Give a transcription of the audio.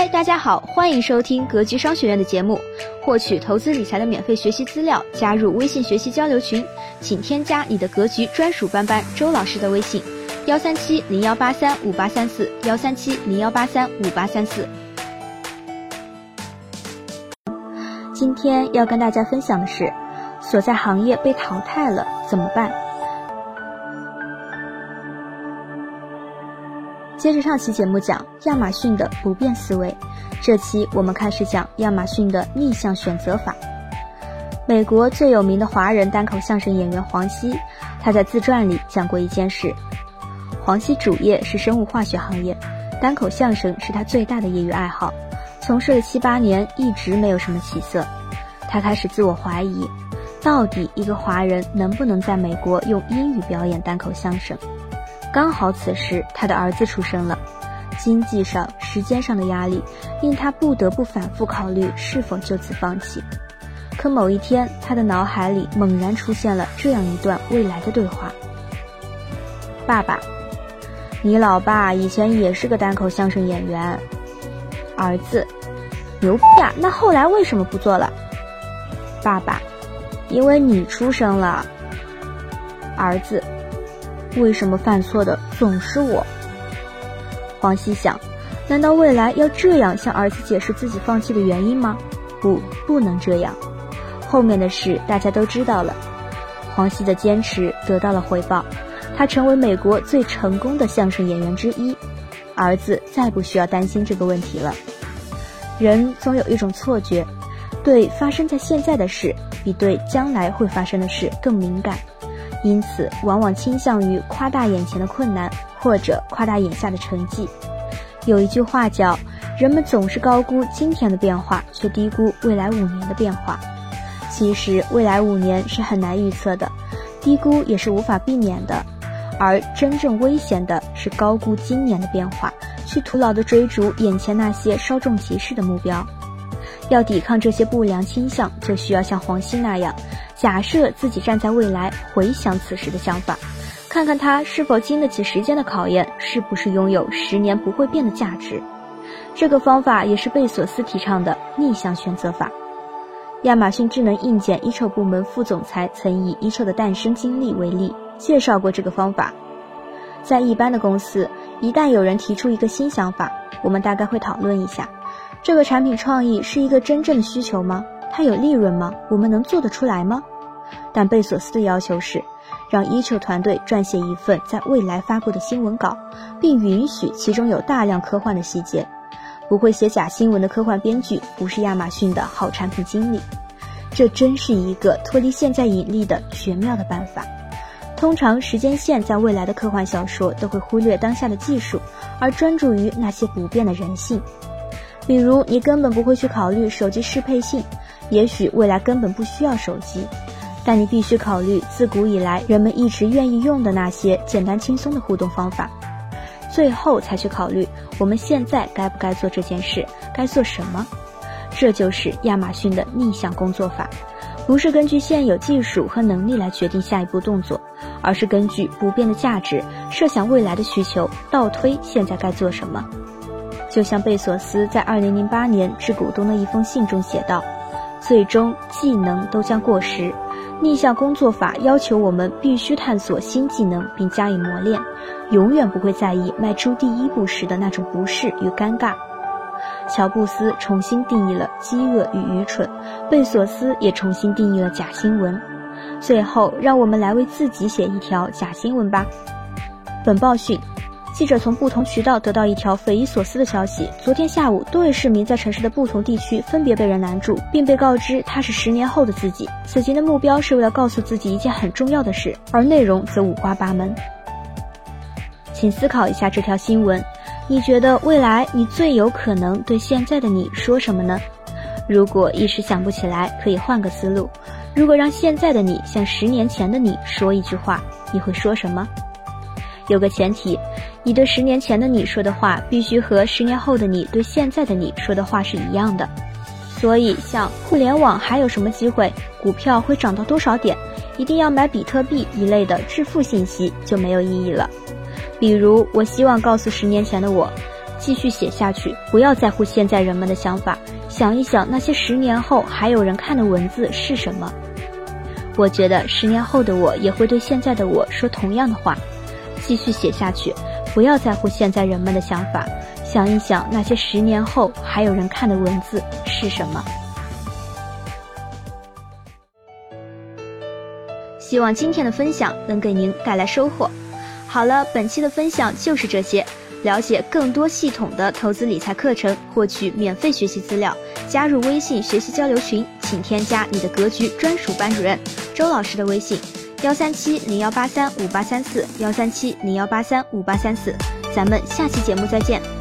嗨，大家好，欢迎收听格局商学院的节目，获取投资理财的免费学习资料，加入微信学习交流群，请添加你的格局专属班班周老师的微信：幺三七零幺八三五八三四，幺三七零幺八三五八三四。今天要跟大家分享的是，所在行业被淘汰了怎么办？接着上期节目讲亚马逊的不变思维，这期我们开始讲亚马逊的逆向选择法。美国最有名的华人单口相声演员黄西，他在自传里讲过一件事：黄西主业是生物化学行业，单口相声是他最大的业余爱好，从事了七八年，一直没有什么起色。他开始自我怀疑，到底一个华人能不能在美国用英语表演单口相声？刚好此时他的儿子出生了，经济上、时间上的压力令他不得不反复考虑是否就此放弃。可某一天，他的脑海里猛然出现了这样一段未来的对话：“爸爸，你老爸以前也是个单口相声演员。”儿子：“牛逼啊！那后来为什么不做了？”爸爸：“因为你出生了。”儿子。为什么犯错的总是我？黄西想，难道未来要这样向儿子解释自己放弃的原因吗？不，不能这样。后面的事大家都知道了。黄西的坚持得到了回报，他成为美国最成功的相声演员之一。儿子再不需要担心这个问题了。人总有一种错觉，对发生在现在的事比对将来会发生的事更敏感。因此，往往倾向于夸大眼前的困难，或者夸大眼下的成绩。有一句话叫：“人们总是高估今天的变化，却低估未来五年的变化。”其实，未来五年是很难预测的，低估也是无法避免的。而真正危险的是高估今年的变化，去徒劳地追逐眼前那些稍纵即逝的目标。要抵抗这些不良倾向，就需要像黄西那样。假设自己站在未来，回想此时的想法，看看他是否经得起时间的考验，是不是拥有十年不会变的价值。这个方法也是贝索斯提倡的逆向选择法。亚马逊智能硬件一筹部门副总裁曾以一筹的诞生经历为例，介绍过这个方法。在一般的公司，一旦有人提出一个新想法，我们大概会讨论一下，这个产品创意是一个真正的需求吗？它有利润吗？我们能做得出来吗？但贝索斯的要求是，让一球团队撰写一份在未来发布的新闻稿，并允许其中有大量科幻的细节。不会写假新闻的科幻编剧不是亚马逊的好产品经理。这真是一个脱离现在引力的绝妙的办法。通常时间线在未来的科幻小说都会忽略当下的技术，而专注于那些不变的人性。比如，你根本不会去考虑手机适配性，也许未来根本不需要手机。但你必须考虑自古以来人们一直愿意用的那些简单轻松的互动方法，最后才去考虑我们现在该不该做这件事，该做什么。这就是亚马逊的逆向工作法，不是根据现有技术和能力来决定下一步动作，而是根据不变的价值设想未来的需求，倒推现在该做什么。就像贝索斯在2008年致股东的一封信中写道：“最终技能都将过时。”逆向工作法要求我们必须探索新技能并加以磨练，永远不会在意迈出第一步时的那种不适与尴尬。乔布斯重新定义了饥饿与愚蠢，贝索斯也重新定义了假新闻。最后，让我们来为自己写一条假新闻吧。本报讯。记者从不同渠道得到一条匪夷所思的消息：昨天下午，多位市民在城市的不同地区分别被人拦住，并被告知他是十年后的自己。此行的目标是为了告诉自己一件很重要的事，而内容则五花八门。请思考一下这条新闻：你觉得未来你最有可能对现在的你说什么呢？如果一时想不起来，可以换个思路。如果让现在的你向十年前的你说一句话，你会说什么？有个前提，你对十年前的你说的话，必须和十年后的你对现在的你说的话是一样的。所以，像互联网还有什么机会，股票会涨到多少点，一定要买比特币一类的致富信息就没有意义了。比如，我希望告诉十年前的我，继续写下去，不要在乎现在人们的想法，想一想那些十年后还有人看的文字是什么。我觉得十年后的我也会对现在的我说同样的话，继续写下去，不要在乎现在人们的想法，想一想那些十年后还有人看的文字是什么。希望今天的分享能给您带来收获。好了，本期的分享就是这些。了解更多系统的投资理财课程，获取免费学习资料，加入微信学习交流群，请添加你的格局专属班主任周老师的微信：幺三七零幺八三五八三四幺三七零幺八三五八三四。咱们下期节目再见。